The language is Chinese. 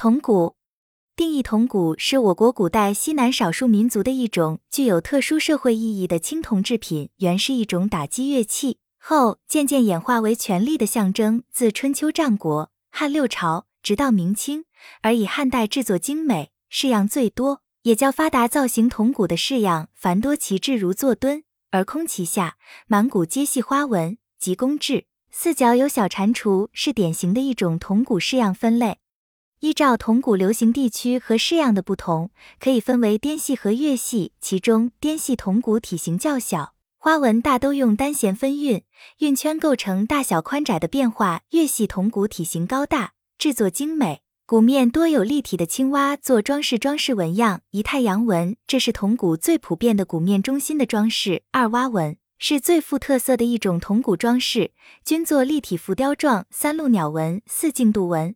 铜鼓定义：铜鼓是我国古代西南少数民族的一种具有特殊社会意义的青铜制品，原是一种打击乐器，后渐渐演化为权力的象征。自春秋战国、汉六朝，直到明清，而以汉代制作精美、式样最多，也较发达。造型铜鼓的式样繁多，其制如坐墩，而空其下，满鼓皆系花纹及工制。四角有小蟾蜍，是典型的一种铜鼓式样分类。依照铜鼓流行地区和式样的不同，可以分为滇系和粤系。其中，滇系铜鼓体型较小，花纹大都用单弦分韵，韵圈构成大小宽窄的变化；粤系铜鼓体型高大，制作精美，鼓面多有立体的青蛙做装饰，装饰纹样一太阳纹，这是铜鼓最普遍的鼓面中心的装饰。二蛙纹。是最富特色的一种铜鼓装饰，均作立体浮雕状三鹿鸟纹、四镜渡纹。